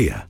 Here.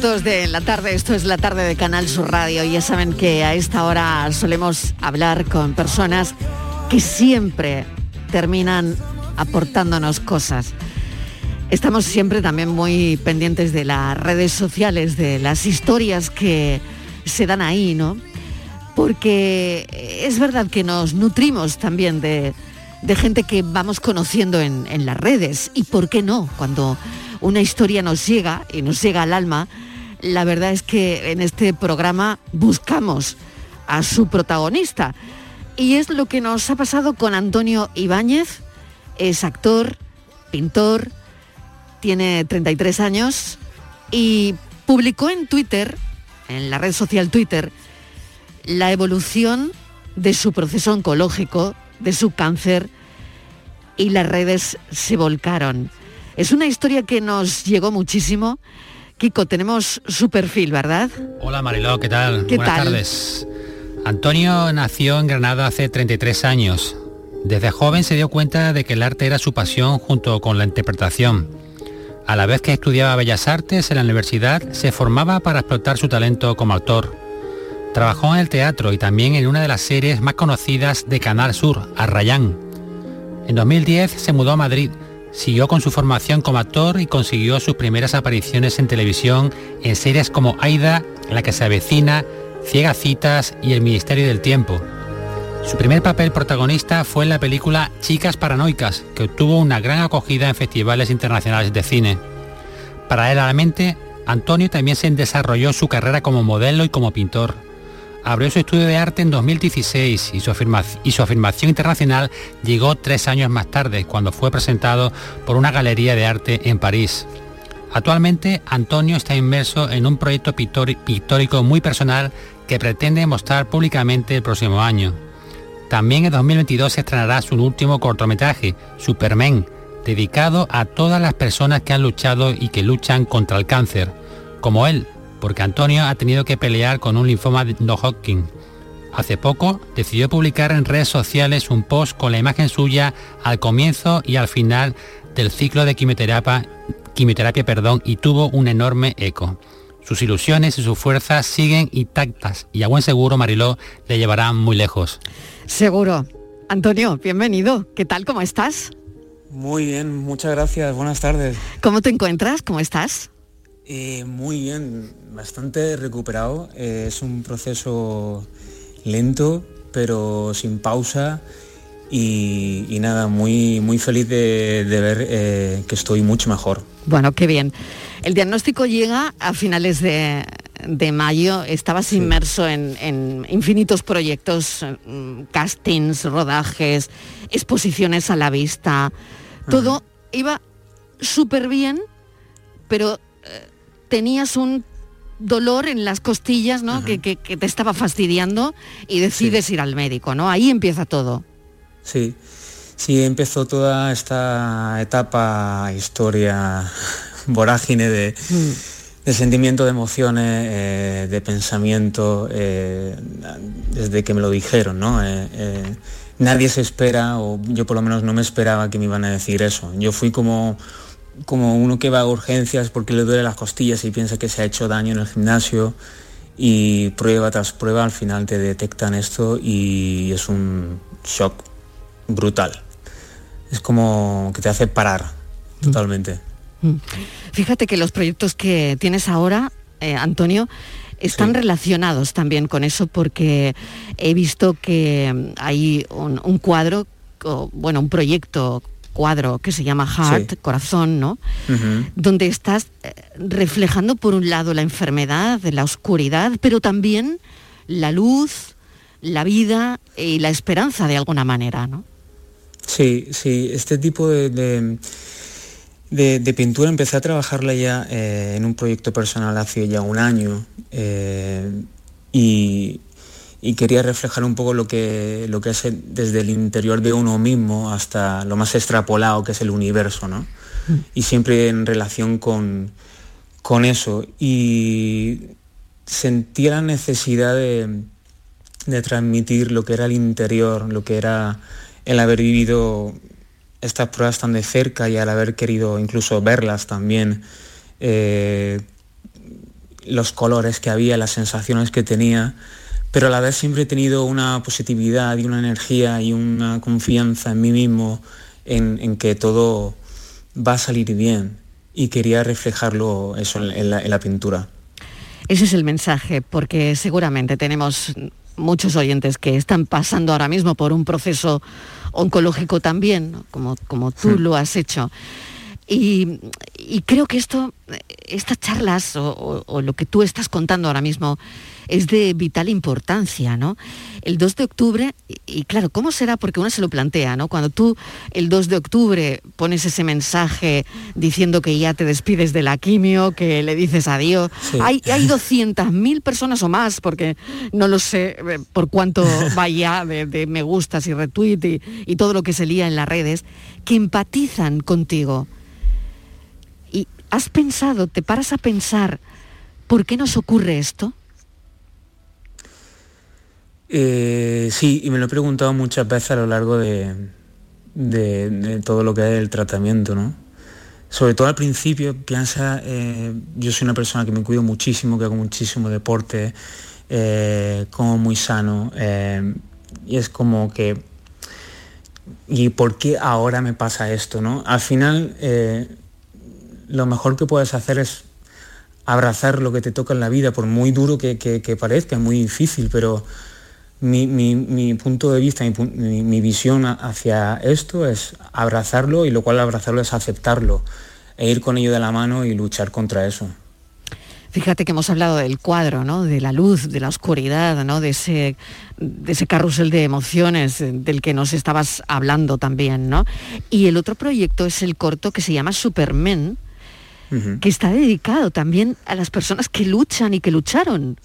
de la tarde, esto es la tarde de Canal Sur Radio. Ya saben que a esta hora solemos hablar con personas que siempre terminan aportándonos cosas. Estamos siempre también muy pendientes de las redes sociales, de las historias que se dan ahí, ¿no? Porque es verdad que nos nutrimos también de, de gente que vamos conociendo en, en las redes. ¿Y por qué no? Cuando una historia nos llega y nos llega al alma, la verdad es que en este programa buscamos a su protagonista. Y es lo que nos ha pasado con Antonio Ibáñez, es actor, pintor, tiene 33 años y publicó en Twitter, en la red social Twitter, la evolución de su proceso oncológico, de su cáncer, y las redes se volcaron. Es una historia que nos llegó muchísimo. Kiko, tenemos su perfil, ¿verdad? Hola Mariló, ¿qué tal? ¿Qué Buenas tal? tardes. Antonio nació en Granada hace 33 años. Desde joven se dio cuenta de que el arte era su pasión junto con la interpretación. A la vez que estudiaba Bellas Artes en la universidad, se formaba para explotar su talento como actor. Trabajó en el teatro y también en una de las series más conocidas de Canal Sur, Arrayán. En 2010 se mudó a Madrid, siguió con su formación como actor y consiguió sus primeras apariciones en televisión en series como Aida, La que se avecina, Ciega Citas y El Ministerio del Tiempo. Su primer papel protagonista fue en la película Chicas Paranoicas, que obtuvo una gran acogida en festivales internacionales de cine. Paralelamente, Antonio también se desarrolló su carrera como modelo y como pintor. Abrió su estudio de arte en 2016 y su, afirmación internacional llegó tres años más tarde, cuando fue presentado por una galería de arte en París. Actualmente, Antonio está inmerso en un proyecto pictórico muy personal que pretende mostrar públicamente el próximo año. También en 2022 se estrenará su último cortometraje, Superman, dedicado a todas las personas que han luchado y que luchan contra el cáncer, como él, porque Antonio ha tenido que pelear con un linfoma de no Hodgkin. Hace poco decidió publicar en redes sociales un post con la imagen suya al comienzo y al final del ciclo de quimioterapia, quimioterapia perdón, y tuvo un enorme eco. Sus ilusiones y sus fuerzas siguen intactas y a buen seguro Mariló le llevarán muy lejos. Seguro. Antonio, bienvenido. ¿Qué tal? ¿Cómo estás? Muy bien, muchas gracias. Buenas tardes. ¿Cómo te encuentras? ¿Cómo estás? Eh, muy bien, bastante recuperado. Eh, es un proceso lento, pero sin pausa. Y, y nada, muy, muy feliz de, de ver eh, que estoy mucho mejor. Bueno, qué bien. El diagnóstico llega a finales de, de mayo. Estabas inmerso en, en infinitos proyectos, mm, castings, rodajes, exposiciones a la vista. Todo iba súper bien, pero tenías un dolor en las costillas, ¿no? Que, que- que te estaba fastidiando y decides ir al médico, ¿no? Ahí empieza todo. Sí, sí, empezó toda esta etapa, historia, vorágine de, de sentimiento, de emociones, eh, de pensamiento, eh, desde que me lo dijeron, ¿no? Eh, nadie se espera, o yo por lo menos no me esperaba que me iban a decir eso. Yo fui como, como uno que va a urgencias porque le duele las costillas y piensa que se ha hecho daño en el gimnasio y prueba tras prueba al final te detectan esto y es un shock brutal. Es como que te hace parar totalmente. Mm. Fíjate que los proyectos que tienes ahora, eh, Antonio, están relacionados también con eso porque he visto que mm, hay un, un cuadro, o, bueno, un proyecto cuadro que se llama Heart, Sí. corazón, ¿no? Donde estás eh, reflejando por un lado la enfermedad, la oscuridad, pero también la luz, la vida y la esperanza de alguna manera, ¿no? Sí, sí, este tipo de, de- de- de pintura empecé a trabajarla ya eh, en un proyecto personal hace ya un año eh, y, y quería reflejar un poco lo que, lo que es desde el interior de uno mismo hasta lo más extrapolado que es el universo, ¿no? Y siempre en relación con, con eso. Y sentía la necesidad de, de transmitir lo que era el interior, lo que era el haber vivido estas pruebas tan de cerca y al haber querido incluso verlas también, eh, los colores que había, las sensaciones que tenía, pero a la vez siempre he tenido una positividad y una energía y una confianza en mí mismo en, en que todo va a salir bien y quería reflejarlo eso en, en la, en la pintura. Ese es el mensaje, porque seguramente tenemos muchos oyentes que están pasando ahora mismo por un proceso oncológico también, ¿no? como, como tú lo has hecho. Y, y creo que esto, estas charlas o, o- o lo que tú estás contando ahora mismo es de vital importancia, ¿no? El 2 de octubre, y, claro, ¿cómo será? Porque uno se lo plantea, ¿no? Cuando tú el 2 de octubre pones ese mensaje diciendo que ya te despides de la quimio, que le dices adiós, Sí. hay, hay 200.000 personas o más, porque no lo sé eh, por cuánto vaya de, de me gustas y retweet y, y todo lo que se lía en las redes, que empatizan contigo. ¿Y has pensado, te paras a pensar, ¿por qué nos ocurre esto? Eh, sí, y me lo he preguntado muchas veces a lo largo de, todo lo que es el tratamiento, ¿no? Sobre todo al principio, piensa, eh, yo soy una persona que me cuido muchísimo, que hago muchísimo deporte, eh, como muy sano, y es como que, ¿y por qué ahora me pasa esto, no? Al final, lo mejor que puedes hacer es abrazar lo que te toca en la vida, por muy duro que, parezca, muy difícil, pero mi, mi- mi punto de vista, mi, mi- visión a- hacia esto es abrazarlo y lo cual abrazarlo es aceptarlo e ir con ello de la mano y luchar contra eso. Fíjate que hemos hablado del cuadro, ¿no? De la luz, de la oscuridad, ¿no? De ese, de ese carrusel de emociones del que nos estabas hablando también, ¿no? Y el otro proyecto es el corto que se llama Superman, que está dedicado también a las personas que luchan y que lucharon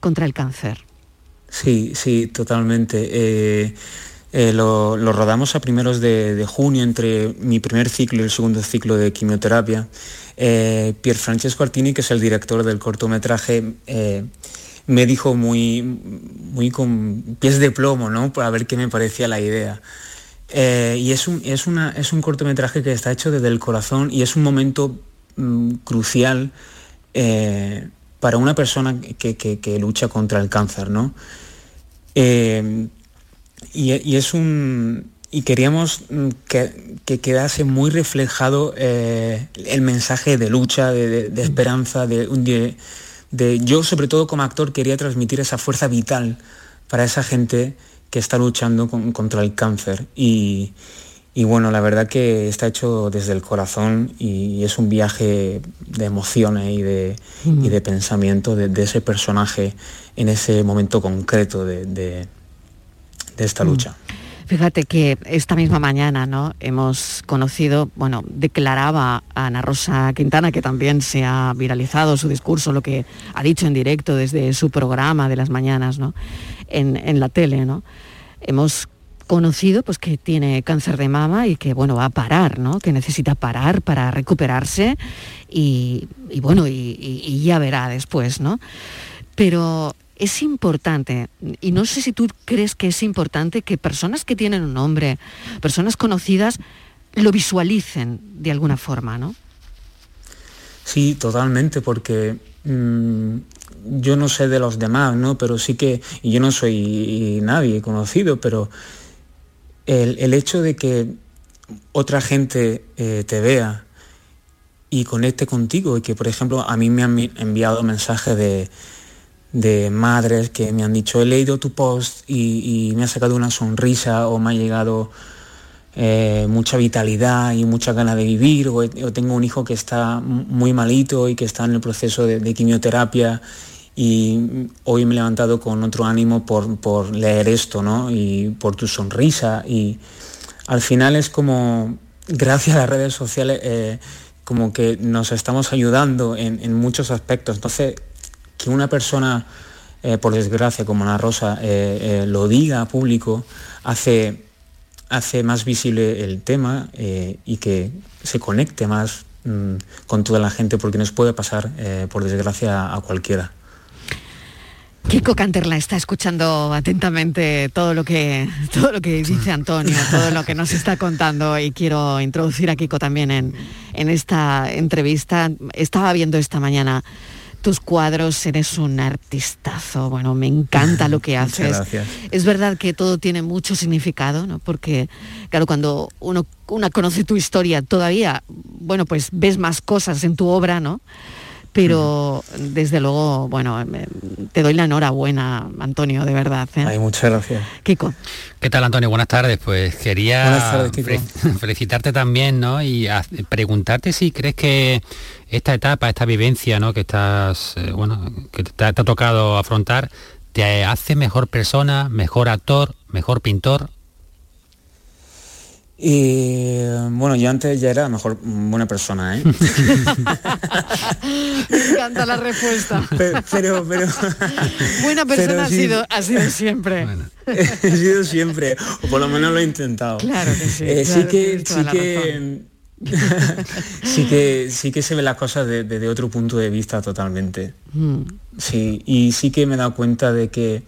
contra el cáncer. Sí, sí, totalmente. Eh, eh, lo, rodamos a primeros de, junio entre mi primer ciclo y el segundo ciclo de quimioterapia. Eh, Pier Francesco Artini, que es el director del cortometraje, eh, me dijo muy, muy con pies de plomo, ¿no? Para ver qué me parecía la idea. Y es un, es, una, es un cortometraje que está hecho desde el corazón y es un momento mm, crucial para una persona que, que- lucha contra el cáncer, ¿no? Eh, y, es un y queríamos mm, que, que quedase muy reflejado eh, el mensaje de lucha, de, esperanza, de, yo sobre todo como actor quería transmitir esa fuerza vital para esa gente que está luchando con- contra el cáncer. Y, y bueno, la verdad que está hecho desde el corazón y es un viaje de emociones y de, y de pensamiento de, de ese personaje en ese momento concreto de, de- de esta lucha. Fíjate que esta misma mañana, ¿no? Hemos conocido, bueno, declaraba Ana Rosa Quintana, que también se ha viralizado su discurso, lo que ha dicho en directo desde su programa de las mañanas, ¿no? En, en la tele, ¿no? Hemos conocido pues que tiene cáncer de mama y que bueno va a parar, ¿no? Que necesita parar para recuperarse y, bueno, y, ya verá después, ¿no? Pero es importante, y no sé si tú crees que es importante que personas que tienen un nombre, personas conocidas, lo visualicen de alguna forma, ¿no? Sí, totalmente, porque mm, yo no sé de los demás, ¿no? Pero sí que, yo no soy nadie conocido, pero el, el hecho de que otra gente eh, te vea y conecte contigo y que, por ejemplo, a mí me han enviado mensajes de, de madres que me han dicho, he leído tu post y, me ha sacado una sonrisa o me ha llegado eh, mucha vitalidad y mucha ganas de vivir, o, tengo un hijo que está muy malito y que está en el proceso de quimioterapia y hoy me he levantado con otro ánimo por, por leer esto, ¿no? Y por tu sonrisa y al final es como, gracias a las redes sociales, eh, como que nos estamos ayudando en, muchos aspectos. Entonces, que una persona, eh, por desgracia, como Ana Rosa, eh, lo diga a público, hace, hace más visible el tema y que se conecte más mm, con toda la gente, porque nos puede pasar, por desgracia, a cualquiera. Kiko Canterla está escuchando atentamente todo lo que todo lo que dice Antonio, todo lo que nos está contando y quiero introducir a Kiko también en, en esta entrevista. Estaba viendo esta mañana tus cuadros, eres un artistazo, bueno, me encanta lo que haces. gracias. Es verdad que todo tiene mucho significado, ¿no? Porque, claro, cuando uno una conoce tu historia todavía, bueno, pues ves más cosas en tu obra, ¿no? Pero desde luego, bueno, te doy la enhorabuena, Antonio, de verdad. ¿eh? Ay, muchas gracias. Kiko. ¿Qué tal, Antonio? Buenas tardes. Pues quería tardes, felicitarte también, ¿no? Y preguntarte si crees que esta etapa, esta vivencia, ¿no? Que estás, eh, bueno, que te, ha- te ha tocado afrontar, te hace mejor persona, mejor actor, mejor pintor. Y bueno, yo antes ya era mejor buena persona, ¿eh? Me encanta la respuesta. pero, pero, pero Buena pero persona ha, sí. sido, ha sido siempre. he sido siempre, o por lo menos lo he intentado. Claro que sí, Eh, claro, sí que, sí que, sí que, sí que se ven las cosas de- desde otro punto de vista totalmente. Mm. Sí, y sí que me he dado cuenta de que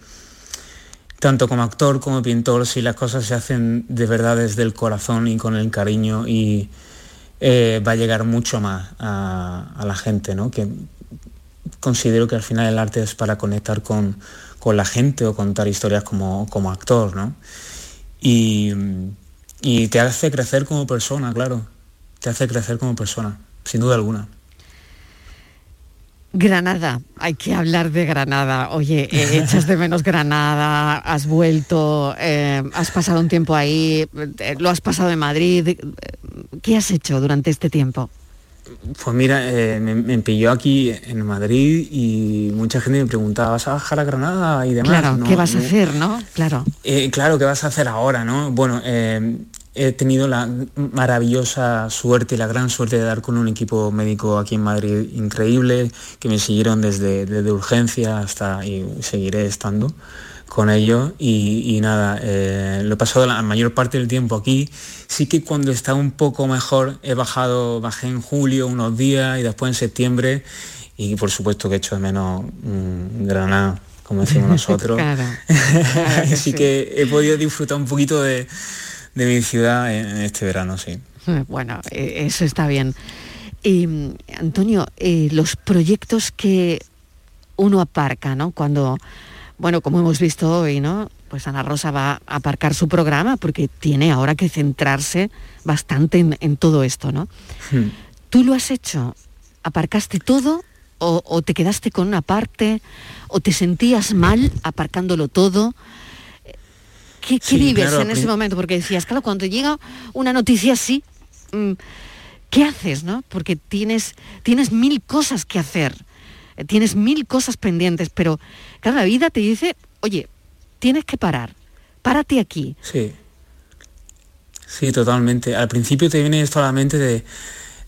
tanto como actor como pintor, si las cosas se hacen de verdad desde el corazón y con el cariño y eh, va a llegar mucho más a, a la gente, ¿no? Que considero que al final el arte es para conectar con, con la gente o contar historias como, como actor, ¿no? Y, y te hace crecer como persona, claro. Te hace crecer como persona, sin duda alguna. Granada, hay que hablar de Granada. Oye, eh, echas de menos Granada, has vuelto, eh, has pasado un tiempo ahí, eh, lo has pasado en Madrid. ¿Qué has hecho durante este tiempo? Pues mira, me, me pilló aquí en Madrid y mucha gente me preguntaba, ¿vas a bajar a Granada y demás? claro, No, ¿qué vas a hacer, no? Claro. Claro, ¿qué vas a hacer ahora, no? Bueno, eh, he tenido la maravillosa suerte y la gran suerte de dar con un equipo médico aquí en Madrid increíble, que me siguieron desde, desde urgencia hasta y seguiré estando con ellos y, y nada, eh, lo he pasado la mayor parte del tiempo aquí. Sí que cuando está un poco mejor he bajado, bajé en julio unos días y después en septiembre y por supuesto que echo de menos mm, Granada, como decimos nosotros. Claro, claro que Así sí. que he podido disfrutar un poquito de, de mi ciudad en, este verano, sí. Eh, Bueno, eh, eso está bien. Y, mm, Antonio, eh, los proyectos que uno aparca, ¿no? Cuando, bueno, como hemos visto hoy, ¿no? pues Ana Rosa va a aparcar su programa porque tiene ahora que centrarse bastante en, todo esto, ¿no? Hmm. ¿Tú lo has hecho? ¿Aparcaste todo o, te quedaste con una parte o te sentías mal aparcándolo todo? ¿Qué, vives en ese momento? Porque decías, claro, cuando llega una noticia así, mm, ¿qué haces, no? Porque tienes, tienes mil cosas que hacer, eh, tienes mil cosas pendientes, pero claro, la vida te dice, oye, tienes que parar, párate aquí. Sí. Sí, totalmente. Al principio te viene esto a la mente de,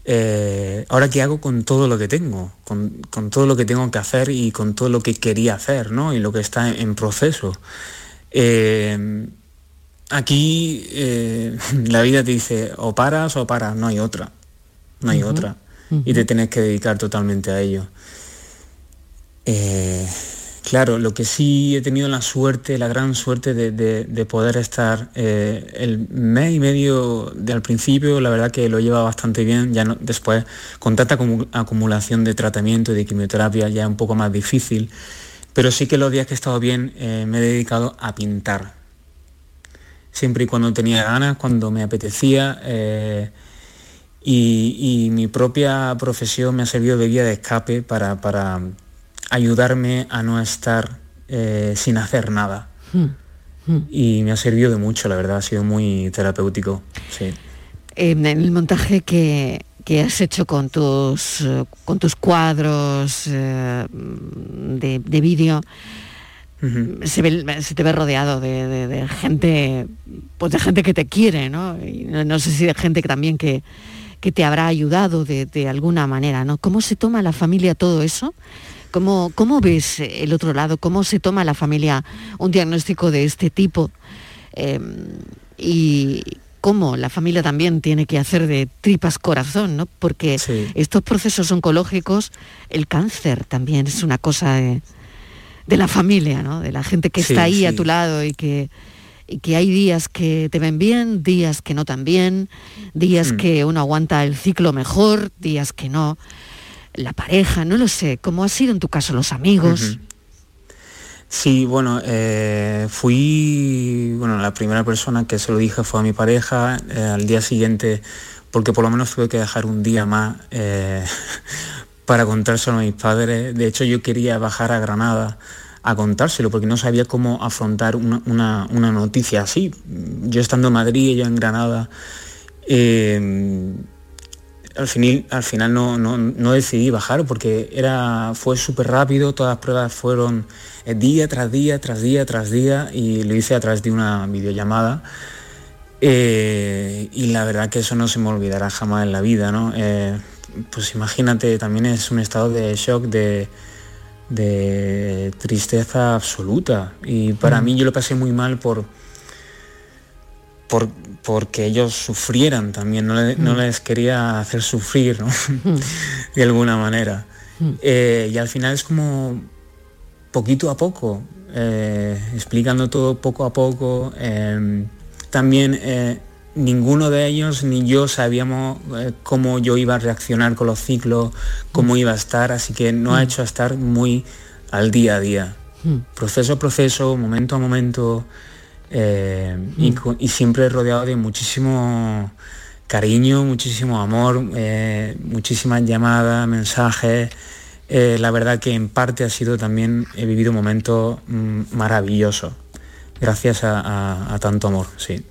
eh, ahora qué hago con todo lo que tengo, con, todo lo que tengo que hacer y con todo lo que quería hacer, ¿no? Y lo que está en, proceso. Eh, aquí la vida te dice, o paras o paras, no hay otra no hay otra. Y te tienes que dedicar totalmente a ello. Eh, claro, lo que sí he tenido la suerte, la gran suerte de, poder estar eh, el mes y medio de al principio, la verdad que lo lleva bastante bien, ya no, después con tanta acumulación de tratamiento y de quimioterapia ya es un poco más difícil, pero sí que los días que he estado bien eh, me he dedicado a pintar. Siempre y cuando tenía ganas, cuando me apetecía, y, mi propia profesión me ha servido de guía de escape para, ayudarme a no estar eh, sin hacer nada. Hmm. Hmm. Y me ha servido de mucho, la verdad, ha sido muy terapéutico. En el montaje que, has hecho con tus, con tus cuadros eh, de, vídeo, se, te ve rodeado de, gente, pues de gente que te quiere, ¿no? Y no sé si de gente que también que, que te habrá ayudado de, alguna manera, ¿no? ¿Cómo se toma la familia todo eso? ¿Cómo, ¿Cómo, ves el otro lado? ¿Cómo se toma la familia un diagnóstico de este tipo? Em, y cómo la familia también tiene que hacer de tripas corazón, ¿no? Porque estos procesos oncológicos, el cáncer también es una cosa de, la familia, ¿no? De la gente que está ahí a tu lado y que y que hay días que te ven bien, días que no tan bien, días hmm. que uno aguanta el ciclo mejor, días que no. La pareja, no lo sé, ¿cómo ha sido en tu caso los amigos? Sí, bueno, eh, fui, bueno, la primera persona que se lo dije fue a mi pareja, eh, al día siguiente, porque por lo menos tuve que dejar un día más eh, para contárselo a mis padres. De hecho, yo quería bajar a Granada a contárselo, porque no sabía cómo afrontar una, noticia así. Yo estando en Madrid, yo en Granada, al, final, al final no, decidí bajar porque era, fue súper rápido, todas las pruebas fueron eh, día tras día, tras día, tras día, y lo hice a través de una videollamada. Eh, y la verdad que eso no se me olvidará jamás en la vida, ¿no? pues imagínate, también es un estado de shock, de, de tristeza absoluta. Y para mm. mí yo lo pasé muy mal por, por porque ellos sufrieran también, no, mm. les quería hacer sufrir, mm. de alguna manera. Eh, y al final es como poquito a poco, eh, explicando todo poco a poco. Em, también eh, ninguno de ellos ni yo sabíamos cómo yo iba a reaccionar con los ciclos, cómo iba a estar, así que no ha mm. hecho estar muy al día a día. Mm. Proceso a proceso, momento a momento, eh, mm. y, siempre rodeado de muchísimo cariño, muchísimo amor, eh, muchísimas llamadas, mensajes. la verdad que en parte ha sido también, he vivido un momento maravilloso, gracias a, a tanto amor, sí.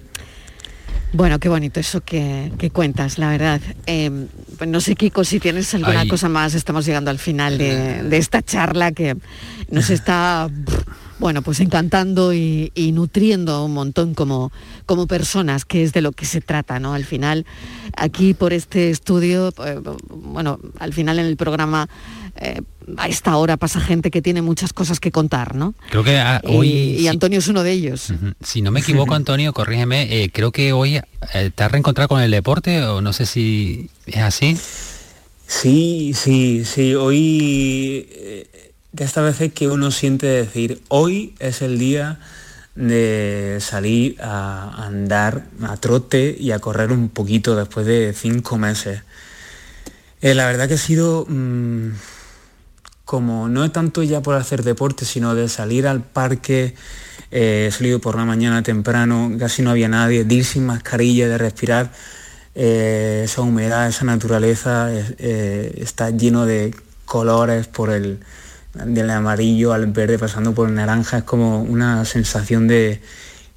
Bueno, qué bonito eso que, cuentas, la verdad. Em, pues no sé, Kiko, si tienes alguna cosa más, estamos llegando al final de, esta charla que nos está, bueno, pues encantando y, nutriendo un montón como, como personas, que es de lo que se trata, ¿no? Al final, aquí por este estudio, eh, bueno, al final en el programa eh, a esta hora pasa gente que tiene muchas cosas que contar, ¿no? Creo que ah, hoy... Y, Antonio es uno de ellos. Si no me equivoco, Antonio, corrígeme, eh, creo que hoy eh, te has reencontrado con el deporte o no sé si es así. Sí, sí, sí. Hoy, de esta vez es que uno siente decir, hoy es el día de salir a andar a trote y a correr un poquito después de cinco meses. la verdad que ha sido... Mm, como no tanto ya por hacer deporte, sino de salir al parque, eh, he salido por la mañana temprano, casi no había nadie, de ir sin mascarilla, de respirar eh, esa humedad, esa naturaleza, eh, está lleno de colores por el del amarillo al verde pasando por el naranja, es como una sensación de,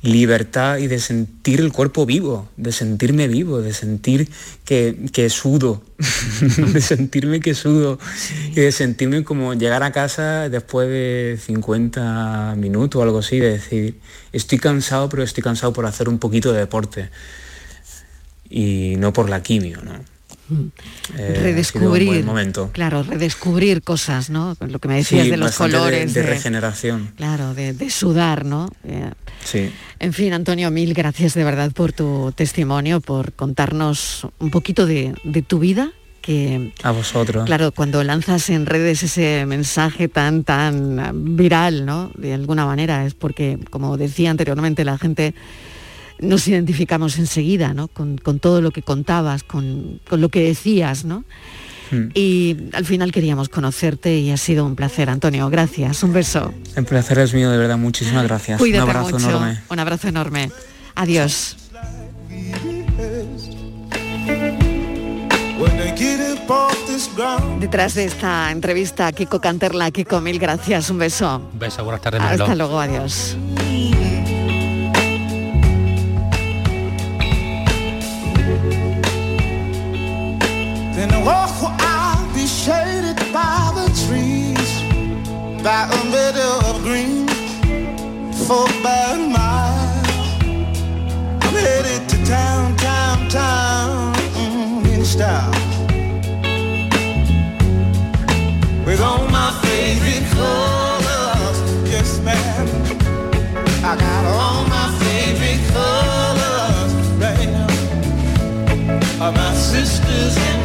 libertad y de sentir el cuerpo vivo, de sentirme vivo, de sentir que, que sudo, de sentirme que sudo y de sentirme como llegar a casa después de 50 minutos o algo así, de decir, estoy cansado, pero estoy cansado por hacer un poquito de deporte y no por la quimio, ¿no? Eh, redescubrir. momento. claro redescubrir cosas no lo que me decías de los colores de, regeneración. Claro de, sudar no eh, sí. en fin Antonio mil gracias de verdad por tu testimonio por contarnos un poquito de, tu vida que a vosotros. claro cuando lanzas en redes ese mensaje tan tan viral no de alguna manera es porque como decía anteriormente la gente nos identificamos enseguida, ¿no? Con, todo lo que contabas, con, lo que decías, ¿no? Hmm. Y al final queríamos conocerte y ha sido un placer, Antonio. Gracias, un beso. El placer es mío, de verdad, muchísimas gracias. un abrazo enorme. Un abrazo enorme. Adiós. Detrás de esta entrevista, Kiko Canterla, Kiko, mil gracias, un beso. Un beso, buenas tardes. Hasta luego, adiós. By a meadow of green, for miles. I'm headed to town, town, town, mm, in style. With all my favorite colors, yes ma'am. I got all my favorite colors my sisters and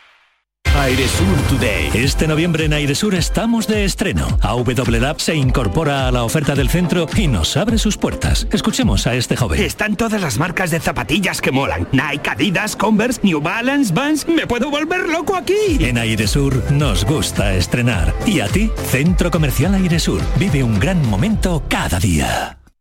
Airesur Today. Este noviembre en Airesur estamos de estreno. AW se incorpora a la oferta del centro y nos abre sus puertas. Escuchemos a este joven. Están todas las marcas de zapatillas que molan. Nike, Adidas, Converse, New Balance, Vans. Me puedo volver loco aquí. En Airesur nos gusta estrenar. ¿Y a ti? Centro Comercial Airesur. Vive un gran momento cada día.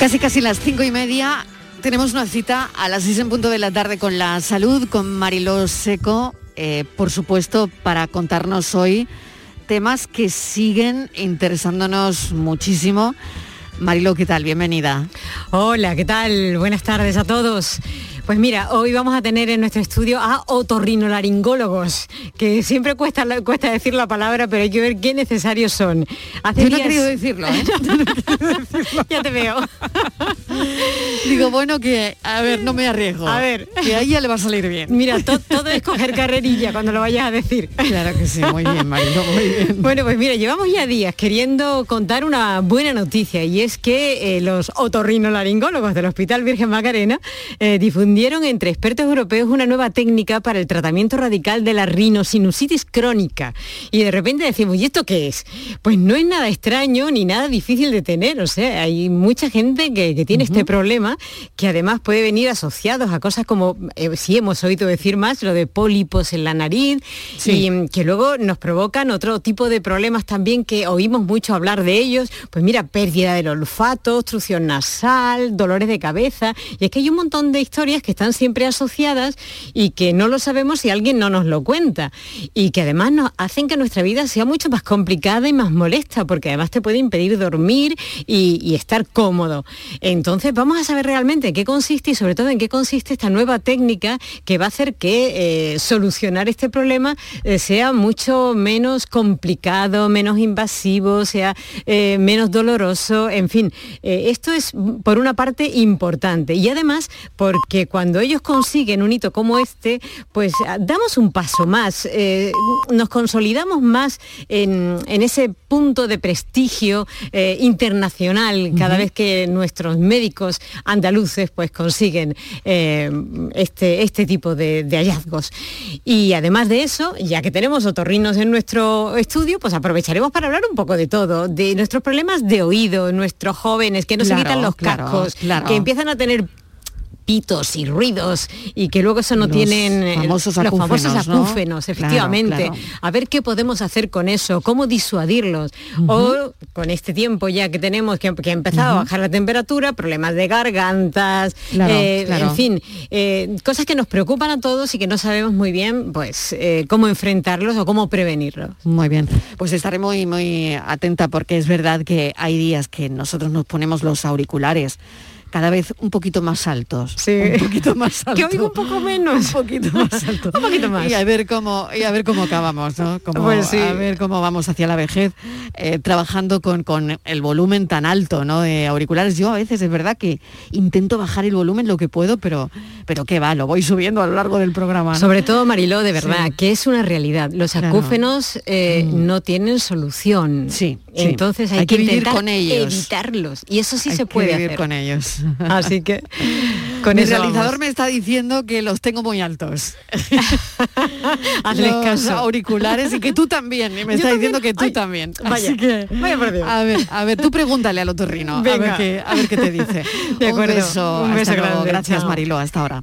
Casi casi las cinco y media tenemos una cita a las seis en punto de la tarde con la salud, con Mariló Seco, eh, por supuesto, para contarnos hoy temas que siguen interesándonos muchísimo. Mariló, ¿qué tal? Bienvenida. Hola, ¿qué tal? Buenas tardes a todos. Pues mira, hoy vamos a tener en nuestro estudio a otorrinolaringólogos, que siempre cuesta, cuesta decir la palabra, pero hay que ver qué necesarios son. Hace Yo no he querido decirlo, ¿eh? ya te veo. Digo, bueno, que, a ver, no me arriesgo. A ver. Que a ella le va a salir bien. Mira, todo es coger carrerilla cuando lo vayas a decir. Claro que sí, muy bien, Marilo, muy bien. Bueno, pues mira, llevamos ya días queriendo contar una buena noticia y es que eh, los otorrinolaringólogos del Hospital Virgen Macarena eh, difundieron entre expertos europeos una nueva técnica para el tratamiento radical de la rinosinusitis crónica. Y de repente decimos, ¿y esto qué es? Pues no es nada extraño ni nada difícil de tener. O sea, hay mucha gente que, tiene este problema que además puede venir asociados a cosas como, eh, si hemos oído decir más, lo de pólipos en la nariz y mm, que luego nos provocan otro tipo de problemas también que oímos mucho hablar de ellos. Pues mira, pérdida del olfato, obstrucción nasal, dolores de cabeza. Y es que hay un montón de historias que están siempre asociadas y que no lo sabemos si alguien no nos lo cuenta. Y que además nos hacen que nuestra vida sea mucho más complicada y más molesta, porque además te puede impedir dormir y, estar cómodo. Entonces vamos a saber realmente en qué consiste y sobre todo en qué consiste esta nueva técnica que va a hacer que eh, solucionar este problema eh, sea mucho menos complicado, menos invasivo, sea eh, menos doloroso, en fin. esto es por una parte importante y además porque cuando ellos consiguen un hito como este, pues ah, damos un paso más, eh, nos consolidamos más en, ese punto de prestigio eh, internacional cada vez que nuestros médicos andaluces pues consiguen eh, este, este tipo de, de, hallazgos. Y además de eso, ya que tenemos otorrinos en nuestro estudio, pues aprovecharemos para hablar un poco de todo, de nuestros problemas de oído, nuestros jóvenes que no se quitan los cascos, que empiezan a tener y ruidos y que luego eso no tienen eh, famosos los famosos acúfenos, efectivamente. A ver qué podemos hacer con eso, cómo disuadirlos. O con este tiempo ya que tenemos que, que ha empezado a bajar la temperatura, problemas de gargantas, eh, en fin, eh, cosas que nos preocupan a todos y que no sabemos muy bien pues cómo enfrentarlos o cómo prevenirlos. Muy bien, pues estaré muy, muy atenta porque es verdad que hay días que nosotros nos ponemos los auriculares cada vez un poquito más altos. Sí. Un poquito más alto. que oigo un poco menos. un poquito más alto. un poquito más. Y a ver cómo, y a ver cómo acabamos, ¿no? pues A ver cómo vamos hacia la vejez, eh, trabajando con, con, el volumen tan alto, ¿no? De auriculares. Yo a veces es verdad que intento bajar el volumen lo que puedo, pero, pero qué va, lo voy subiendo a lo largo del programa. Sobre todo, Mariló, de verdad, que es una realidad. Los acúfenos eh, mm. no tienen solución. Sí. Entonces hay, que, vivir con ellos. evitarlos. Y eso sí se puede vivir con ellos. Así que con el realizador me está diciendo que los tengo muy altos. Hazles caso. auriculares y que tú también. Y me está diciendo que tú también. Vaya, que, vaya A ver, a ver, tú pregúntale al otorrino. A ver, qué, a ver qué te dice. De acuerdo. Un beso. Un beso grande. Gracias, Marilo. Hasta ahora.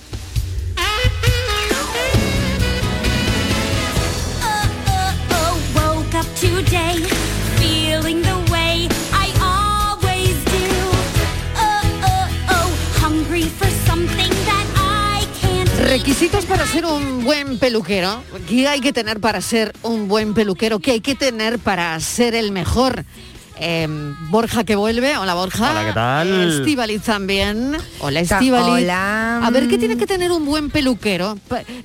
Requisitos para ser un buen peluquero. ¿Qué hay que tener para ser un buen peluquero? ¿Qué hay que tener para ser el mejor? Em, Borja que vuelve. Hola Borja. Hola, ¿qué tal? Estivaliz también. Hola Estivaliz. Hola. A ver, ¿qué tiene que tener un buen peluquero?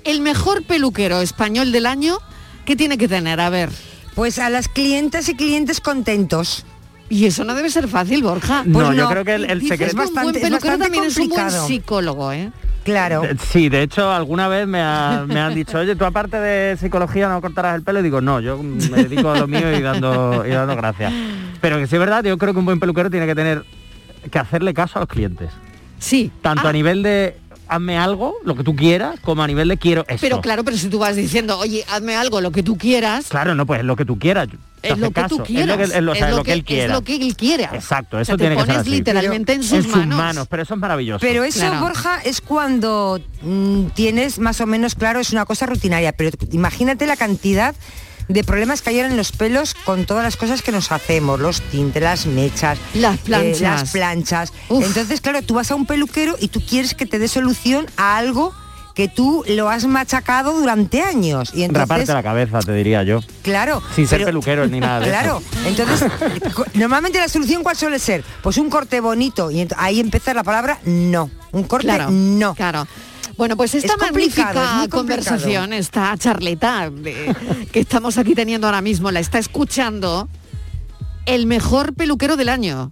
El mejor peluquero español del año, ¿qué tiene que tener? A ver. Pues a las clientes y clientes contentos. Y eso no debe ser fácil, Borja. Pues no, yo creo que el, secreto es bastante, un buen peluquero también es un buen psicólogo, ¿eh? Claro. Sí, de hecho, alguna vez me, han dicho, oye, tú aparte de psicología no cortarás el pelo. Y digo, no, yo me dedico a lo mío y dando, y dando gracias. Pero que sí es verdad, yo creo que un buen peluquero tiene que tener que hacerle caso a los clientes. Sí. Tanto a ah. nivel de hazme algo, lo que tú quieras, como a nivel de quiero esto. Pero claro, pero si tú vas diciendo, oye, hazme algo, lo que tú quieras. Claro, no, pues lo que tú quieras es lo que tú quieras. Es lo, que, él quiera. Es lo que él quiera. Exacto, eso tiene que ser así. literalmente en sus, manos. Pero eso es maravilloso. Pero eso, Borja, es cuando mm, tienes más o menos claro, es una cosa rutinaria, pero imagínate la cantidad de problemas que hayan en los pelos con todas las cosas que nos hacemos, los tintes, las mechas, las planchas. eh, las planchas. Entonces, claro, tú vas a un peluquero y tú quieres que te dé solución a algo que tú lo has machacado durante años. Y entonces, Raparte la cabeza, te diría yo. Claro. Sin ser pero- peluquero ni nada de Claro, eso. entonces, normalmente la solución cuál suele ser? Pues un corte bonito. Y ahí empieza la palabra no. Un corte Claro, no. Claro. Bueno, pues esta Es magnífica es conversación, esta charleta de- que estamos aquí teniendo ahora mismo, la está escuchando el mejor peluquero del año.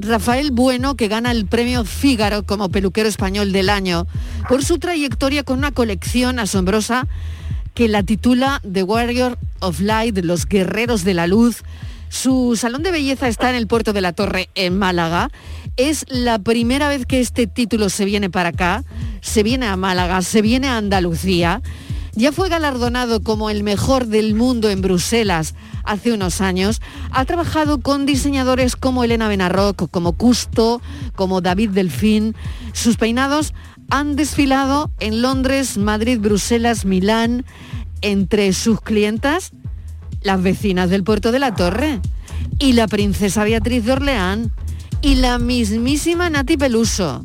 Rafael Bueno, que gana el premio Fígaro como peluquero español del año, por su trayectoria con una colección asombrosa que la titula The Warrior of Light, los guerreros de la luz. Su salón de belleza está en el puerto de la Torre, en Málaga. Es la primera vez que este título se viene para acá, se viene a Málaga, se viene a Andalucía. Ya fue galardonado como el mejor del mundo en Bruselas hace unos años. Ha trabajado con diseñadores como Elena Benarroc, como Custo, como David Delfín. Sus peinados han desfilado en Londres, Madrid, Bruselas, Milán. Entre sus clientas, las vecinas del puerto de la Torre y la princesa Beatriz de Orleán y la mismísima Nati Peluso.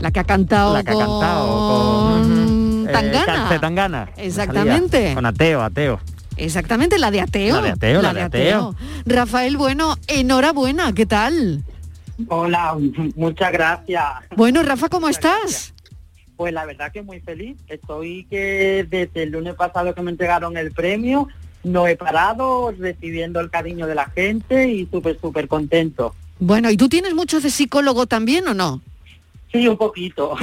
La que ha cantado La que ha con... cantado con... eh, Tangana. Tangana. Exactamente. Salía Con ateo, ateo. Exactamente, la de ateo. La de ateo, la de ateo. Rafael, bueno, enhorabuena, ¿qué tal? Hola, muchas gracias. Bueno, Rafa, ¿cómo estás? Pues la verdad que muy feliz. Estoy que desde el lunes pasado que me entregaron el premio, no he parado recibiendo el cariño de la gente y súper, súper contento. Bueno, ¿y tú tienes mucho de psicólogo también o no? Sí, un poquito. un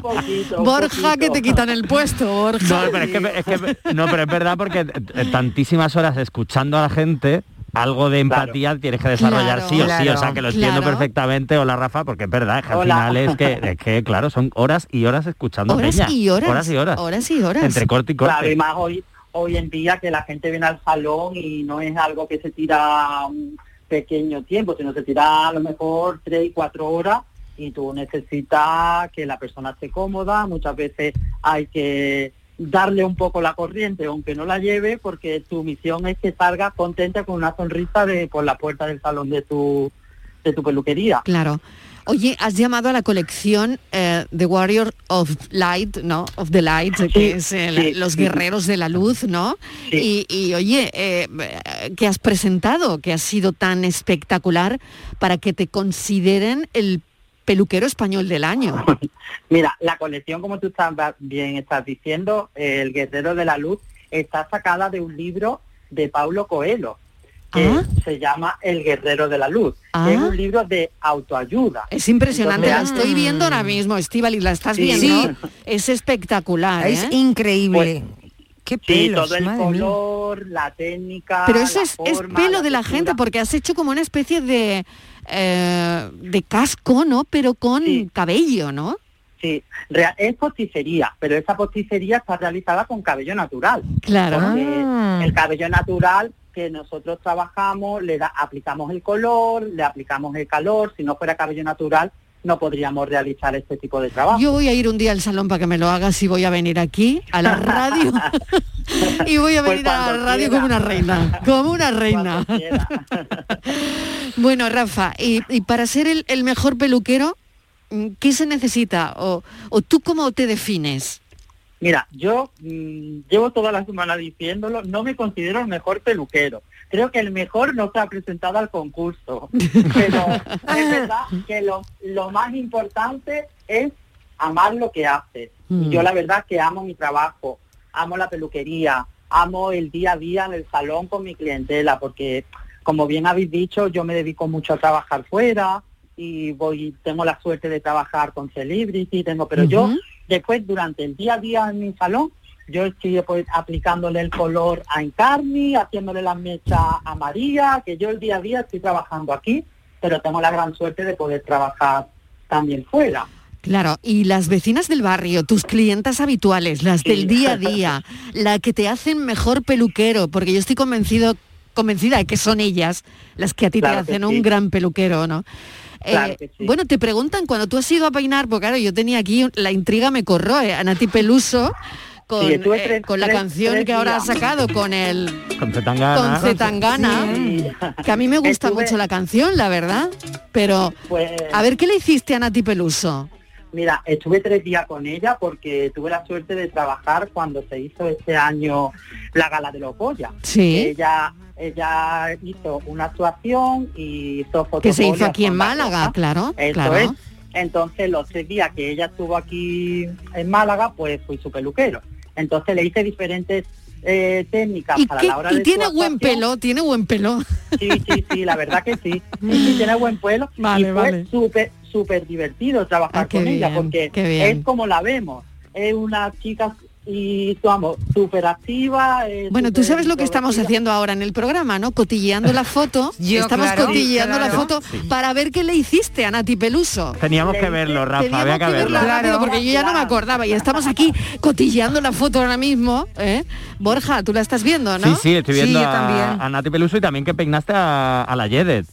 poquito. un Borja, poquito. que te quitan el puesto, Borja. No, pero es que, es que- no, pero es verdad porque eh, tantísimas horas escuchando a la gente, algo de empatía tienes que desarrollar Claro, sí o sí, o sea que lo entiendo claro. perfectamente. Hola Rafa, porque es verdad, es que al Hola. final es que, es que, claro, son horas y horas escuchando Horas peña. y horas. Horas y horas. Horas y horas. Entre corte y corte. Claro, y más hoy, hoy en día que la gente viene al salón y no es algo que se tira un pequeño tiempo, sino se tira a lo mejor tres y cuatro horas y tú necesitas que la persona esté cómoda, muchas veces hay que darle un poco la corriente, aunque no la lleve, porque tu misión es que salga contenta con una sonrisa de por la puerta del salón de tu de tu peluquería. Claro. Oye, has llamado a la colección eh, The Warrior of Light, ¿no? Of the Light, que es eh, sí, los sí. guerreros de la luz, ¿no? Y, y, oye, eh, ¿qué has presentado? que ha sido tan espectacular para que te consideren el peluquero español del año? Mira, la colección, como tú estás, bien estás diciendo, El Guerrero de la Luz, está sacada de un libro de Paulo Coelho, que Ah. se llama El Guerrero de la Luz. Ah. Es un libro de autoayuda. Es impresionante, Entonces, la estoy viendo ahora mismo, Estivali, la estás Sí. viendo. Es espectacular, Es ¿eh? increíble. Qué Sí, pelos, todo el madre mía. color, la técnica. Pero eso la es, pelo la de la textura. gente porque has hecho como una especie de, eh, de casco, ¿no? Pero con cabello, ¿no? Sí, es posticería, pero esa posticería está realizada con cabello natural. Claro. Porque Ah. el cabello natural que nosotros trabajamos, le da, aplicamos el color, le aplicamos el calor, si no fuera cabello natural no podríamos realizar este tipo de trabajo. Yo voy a ir un día al salón para que me lo hagas y voy a venir aquí a la radio y voy a Pues venir a la radio quiera. como una reina, como una reina. bueno, Rafa, y, y para ser el, el mejor peluquero, ¿qué se necesita? O, o tú cómo te defines? Mira, yo mm, llevo toda la semana diciéndolo, no me considero el mejor peluquero. Creo que el mejor no se ha presentado al concurso. Pero es verdad que lo, lo más importante es amar lo que haces. Y Mm. yo la verdad que amo mi trabajo, amo la peluquería, amo el día a día en el salón con mi clientela, porque como bien habéis dicho, yo me dedico mucho a trabajar fuera y voy, tengo la suerte de trabajar con celebrity, tengo, pero yo. Después durante el día a día en mi salón, yo estoy pues, aplicándole el color a Encarni, haciéndole las mechas a María, que yo el día a día estoy trabajando aquí, pero tengo la gran suerte de poder trabajar también fuera. Claro, y las vecinas del barrio, tus clientas habituales, las del día a día, la que te hacen mejor peluquero, porque yo estoy convencido, convencida de que son ellas las que a ti Claro te hacen sí. un gran peluquero, ¿no? Claro Eh, sí. Bueno, te preguntan cuando tú has ido a peinar, porque claro, yo tenía aquí la intriga me corroe, a Nati Peluso, con, Sí, eh, con la tres- canción tres que ahora ha sacado con el Con Zetangana. con Zetangana, que a mí me gusta Estuve- mucho la canción, la verdad, pero Pues, a ver qué le hiciste a Nati Peluso. Mira, estuve tres días con ella porque tuve la suerte de trabajar cuando se hizo este año la gala de los Goya. Sí. Ella, ella hizo una actuación y hizo Que se hizo aquí en Málaga, claro, Eso claro. es. Entonces, los tres días que ella estuvo aquí en Málaga, pues fui su peluquero. Entonces le hice diferentes eh, técnicas Y, para qué- la hora y de tiene buen pelo, tiene buen pelo. Sí, sí, sí, la verdad que sí. Sí, sí, tiene buen pelo. Vale, y fue vale. súper, súper divertido trabajar Ah, con ella porque es como la vemos. Es una chica y vamos, súper activa. eh, Bueno, tú sabes lo que estamos haciendo ahora en el programa, ¿no? Cotilleando la foto. Yo, estamos claro. cotilleando la foto para ver qué le hiciste a Nati Peluso. Teníamos que verlo, Rafa, Teníamos había que que verlo rápido porque yo ya no me acordaba y estamos aquí cotilleando la foto ahora mismo. ¿eh? Borja, tú la estás viendo, ¿no? Sí, sí, estoy viendo a, también. a Nati Peluso y también que peinaste a, a la Yedet.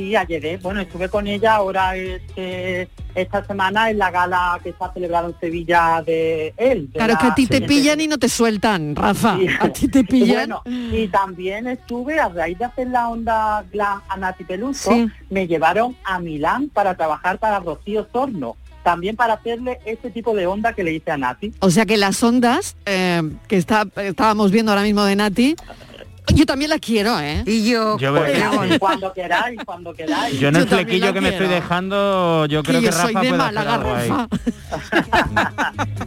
Sí, ayer, bueno, estuve con ella ahora este, esta semana en la gala que se ha celebrado en Sevilla de él. de Claro, es que la- a ti te de- pillan y no te sueltan, Rafa. Sí. A ti te pillan. Bueno, y también estuve, a raíz de hacer la onda glam a Nati Peluso, Sí. me llevaron a Milán para trabajar para Rocío Sorno, también para hacerle ese tipo de onda que le hice a Nati. O sea que las ondas eh, que está, estábamos viendo ahora mismo de Nati, yo también las quiero, ¿eh? Y yo, Yo Pues, veo- cuando queráis, cuando queráis. Yo en el Yo flequillo la que me estoy dejando, yo creo que que yo soy Rafa de puede hacer Málaga, algo ahí. Rafa.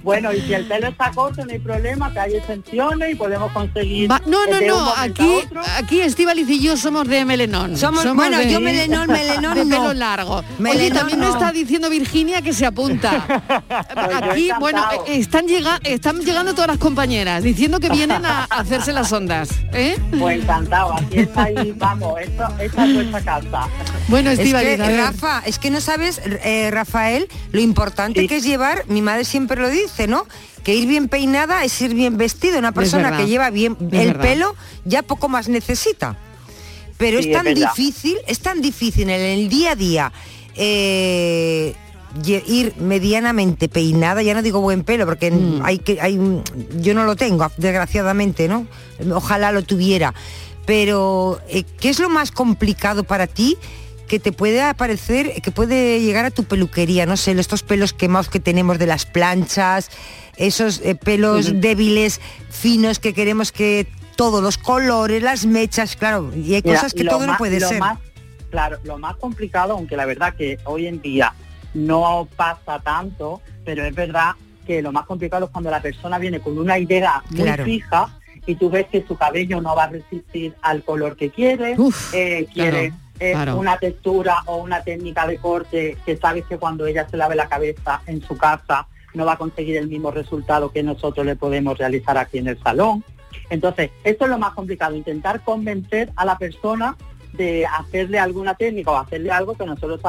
Bueno, y si el pelo está corto, no hay problema, que hay extensiones y podemos conseguir... Va- no, no, no, aquí, aquí Estíbaliz y yo somos de melenón. Somos- bueno, de- yo melenón, melenón de no. pelo largo. Oye, Melenón también me no. está diciendo Virginia que se apunta. aquí, bueno, encantado. eh, están, llega, están llegando todas las compañeras diciendo que vienen a hacerse las ondas. ¿eh? Pues encantado, aquí estáis, vamos, esto, esta es vuestra casa. Bueno, Es que. Rafa, es que no sabes, eh, Rafael, lo importante Sí. que es llevar, mi madre siempre lo dice, ¿no? Que ir bien peinada es ir bien vestido. Una persona verdad. que lleva bien Es el verdad. pelo ya poco más necesita. Pero Sí, es tan difícil, es tan difícil en el día a día eh, ir medianamente peinada, ya no digo buen pelo, porque Mm. hay que, hay, yo no lo tengo, desgraciadamente, ¿no? Ojalá lo tuviera. Pero, eh, ¿qué es lo más complicado para ti? que te puede aparecer, que puede llegar a tu peluquería, no sé, estos pelos quemados que tenemos de las planchas, esos eh, pelos débiles, finos que queremos que todos los colores, las mechas, claro, y hay Mira, cosas que todo no puede ser. más- claro, lo más complicado, aunque la verdad que hoy en día no pasa tanto, pero es verdad que lo más complicado es cuando la persona viene con una idea muy Claro. fija y tú ves que su cabello no va a resistir al color que quiere, Uf, eh, quiere claro, eh, claro. una textura o una técnica de corte que sabes que cuando ella se lave la cabeza en su casa no va a conseguir el mismo resultado que nosotros le podemos realizar aquí en el salón. Entonces, esto es lo más complicado, intentar convencer a la persona de hacerle alguna técnica o hacerle algo que nosotros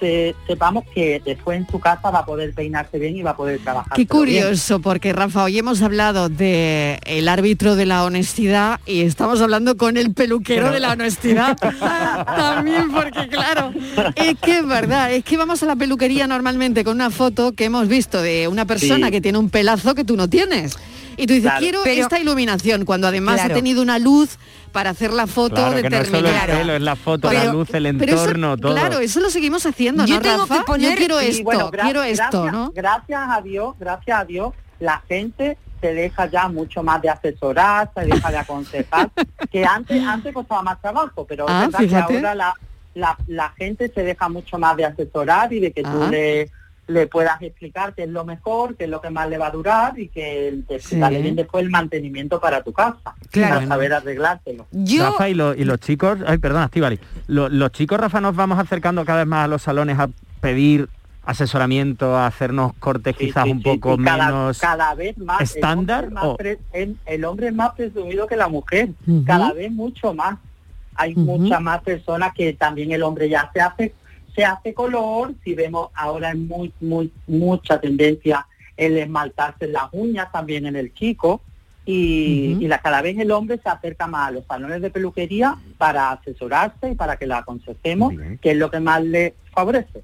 se- sepamos que después en su casa va a poder peinarse bien y va a poder trabajar. Qué curioso, porque Rafa, hoy hemos hablado de el árbitro de la honestidad y estamos hablando con el peluquero de la honestidad. También, porque claro, es que es verdad, es que vamos a la peluquería normalmente con una foto que hemos visto de una persona Sí. que tiene un pelazo que tú no tienes. Y tú dices, Claro. quiero Pero- esta iluminación, cuando además Claro. ha tenido una luz para hacer la foto Claro, que no es solo el determinada. pelo, es la foto, la luz, el pero eso- entorno, todo. Claro, eso lo seguimos haciendo, Yo ¿no, tengo Rafa? que poner- Yo quiero esto, bueno, quiero esto, gracias, ¿no? Gracias a Dios, gracias a Dios, la gente se deja ya mucho más de asesorar, se deja de aconsejar, que antes antes costaba más trabajo, pero Ah, es verdad que ahora la, la, la gente se deja mucho más de asesorar y de que tú Ah. le, le puedas explicar qué es lo mejor, qué es lo que más le va a durar y que te Sí. explicarle bien después el mantenimiento para tu casa, Claro. para saber arreglártelo. Yo, Rafa y, lo- y los chicos, ay, perdón, Estivali, lo- los chicos, Rafa, nos vamos acercando cada vez más a los salones a pedir asesoramiento, a hacernos cortes Sí, quizás sí, un sí, poco sí, cada, menos... cada vez más el estándar, hombre es más o- pre- el, el hombre es más presumido que la mujer cada vez mucho más hay Ujú. muchas más personas que también el hombre ya se hace se hace color si vemos ahora es muy muy mucha tendencia el esmaltarse las uñas también en el chico y, la, cada vez el hombre se acerca más a los salones de peluquería para asesorarse y para que la aconsejemos, que es lo que más le favorece.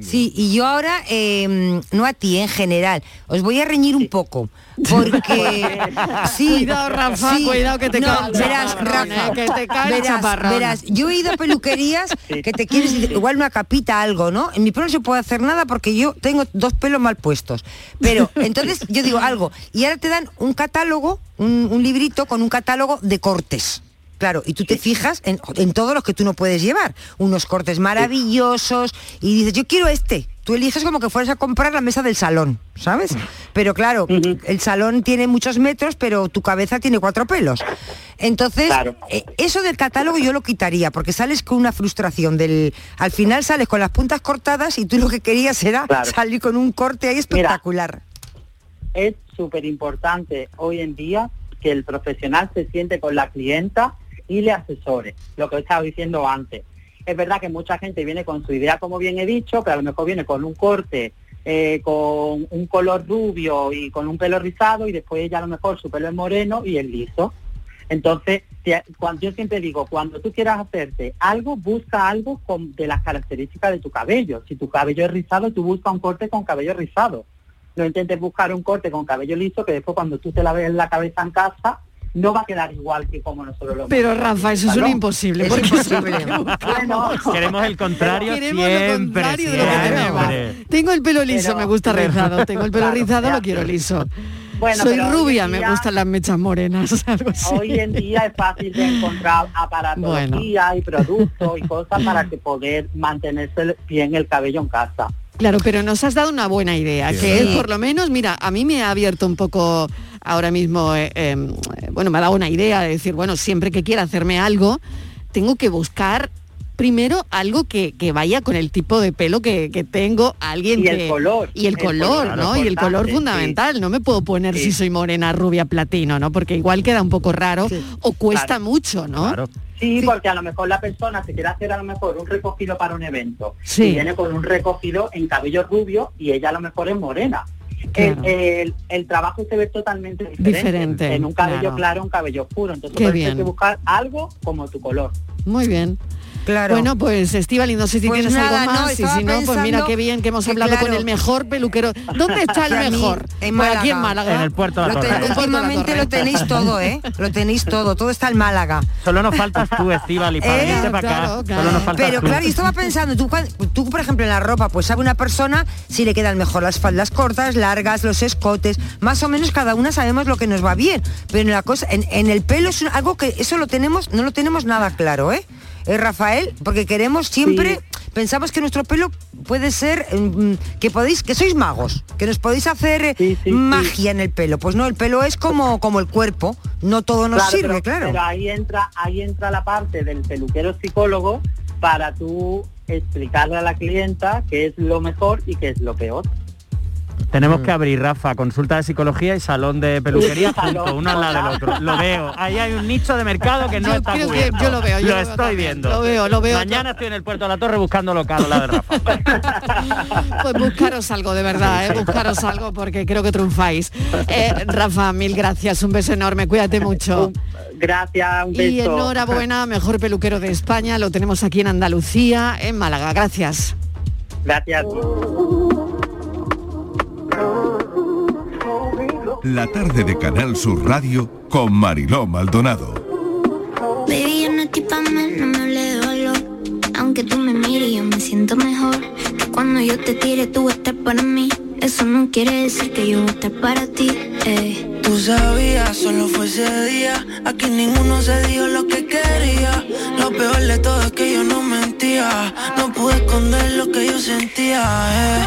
Sí, y yo ahora, eh, no a ti en general, os voy a reñir un poco. Porque sí, Cuidado, Rafa, cuidado que te no, cae verás, chaparrón, Rafa, eh, que te cae verás, yo he ido a peluquerías que te quieres igual una capita, algo, ¿no? En mi pelo no se puede hacer nada porque yo tengo dos pelos mal puestos. Pero entonces yo digo algo, y ahora te dan un catálogo, un, un librito con un catálogo de cortes. Claro, y tú te fijas en, en todos los que tú no puedes llevar. Unos cortes maravillosos y dices, yo quiero este. Tú eliges como que fueras a comprar la mesa del salón, ¿sabes? Pero claro, el salón tiene muchos metros, pero tu cabeza tiene cuatro pelos. Entonces, eh, eso del catálogo yo lo quitaría, porque sales con una frustración del. Al final sales con las puntas cortadas y tú lo que querías era Claro. salir con un corte ahí espectacular. es súper importante hoy en día que el profesional se siente con la clienta y le asesore, lo que estaba diciendo antes. Es verdad que mucha gente viene con su idea, como bien he dicho, pero a lo mejor viene con un corte, eh, con un color rubio y con un pelo rizado y después ella a lo mejor su pelo es moreno y es liso. Entonces, cuando, yo siempre digo, cuando tú quieras hacerte algo, busca algo con, de las características de tu cabello. Si tu cabello es rizado, tú busca un corte con cabello rizado. No intentes buscar un corte con cabello liso que después cuando tú te la ves en la cabeza en casa, no va a quedar igual que como nosotros lo Pero Rafa, eso es un imposible. porque Bueno, Queremos el contrario Queremos lo siempre, contrario de lo que tenemos. Tengo el pelo liso, Pero- me gusta pero- rizado. Tengo el pelo Claro, rizado, ya. lo quiero liso. Bueno, Soy rubia, me gustan las mechas morenas, algo así. Hoy en día es fácil de encontrar aparatología y productos y cosas para que poder mantenerse bien el cabello en casa. Claro, pero nos has dado una buena idea, Sí. que Sí. por lo menos, mira, a mí me ha abierto un poco ahora mismo, eh, eh, bueno, me ha dado una idea de decir, bueno, siempre que quiera hacerme algo, tengo que buscar primero algo que, que vaya con el tipo de pelo que, que tengo, alguien Y el color, Y el el color, color, ¿no? Y el color fundamental, no me puedo poner si soy morena, rubia, platino, ¿no? Porque igual queda un poco raro o cuesta Claro. mucho, ¿no? Sí, porque a lo mejor la persona se quiere hacer a lo mejor un recogido para un evento Sí. y viene con un recogido en cabello rubio y ella a lo mejor es morena. Claro. El, el- el trabajo se ve totalmente diferente. Diferente, En un cabello claro. claro, un cabello oscuro. Entonces por eso hay que buscar algo como tu color. Muy bien. Claro. Bueno, pues Estivali, no sé si Pues tienes nada, algo no, más y si no, pues mira qué bien que hemos hablado con el mejor peluquero. ¿Dónde está el mí, mejor? en Pues aquí en Málaga. Málaga. En el puerto de la ten- Torre. Puerto de la últimamente Torre. lo tenéis todo, ¿eh? Lo tenéis todo, todo está en Málaga. Solo nos faltas tú, Estivali, para Eh, venirte para acá. claro, Solo nos faltas Pero tú. claro, yo estaba pensando, tú, tú, por ejemplo en la ropa, pues sabe una persona si le quedan mejor las faldas cortas, largas, los escotes, más o menos cada una sabemos lo que nos va bien. Pero en la cosa, en, en el pelo es un- algo que eso lo tenemos, no lo tenemos nada claro, ¿eh? Eh, Rafael, porque queremos siempre, pensamos que nuestro pelo puede ser mm, que podéis, que sois magos, que nos podéis hacer eh, magia en el pelo. Pues no, el pelo es como, como el cuerpo, no todo nos Claro, sirve, pero, claro. pero ahí entra, ahí entra la parte del peluquero psicólogo para tú explicarle a la clienta qué es lo mejor y qué es lo peor. Tenemos que abrir, Rafa, consulta de psicología y salón de peluquería salón, uno al lado del otro. Lo veo. Ahí hay un nicho de mercado que no Yo está creo que yo lo veo, yo lo veo estoy también. viendo. Lo veo, lo veo. Mañana estoy en el puerto de la Torre buscando local al lado de Rafa. Pues buscaros algo de verdad, ¿eh? buscaros algo porque creo que triunfáis. Eh, Rafa, mil gracias, un beso enorme, cuídate mucho. Gracias, un beso. Y enhorabuena, mejor peluquero de España, lo tenemos aquí en Andalucía, en Málaga. Gracias. Gracias. La tarde de Canal Sur Radio con Mariló Maldonado. Baby, yo no estoy pa' más, no me hable de dolor. Aunque tú me mires, yo me siento mejor. Que cuando yo te tire, tú vas a estar para mí. Eso no quiere decir que yo voy a estar para ti. eh. Tú sabías, solo fue ese día. Aquí ninguno se dijo lo que quería. Lo peor de todo es que yo no mentía. No pude esconder lo que yo sentía. eh.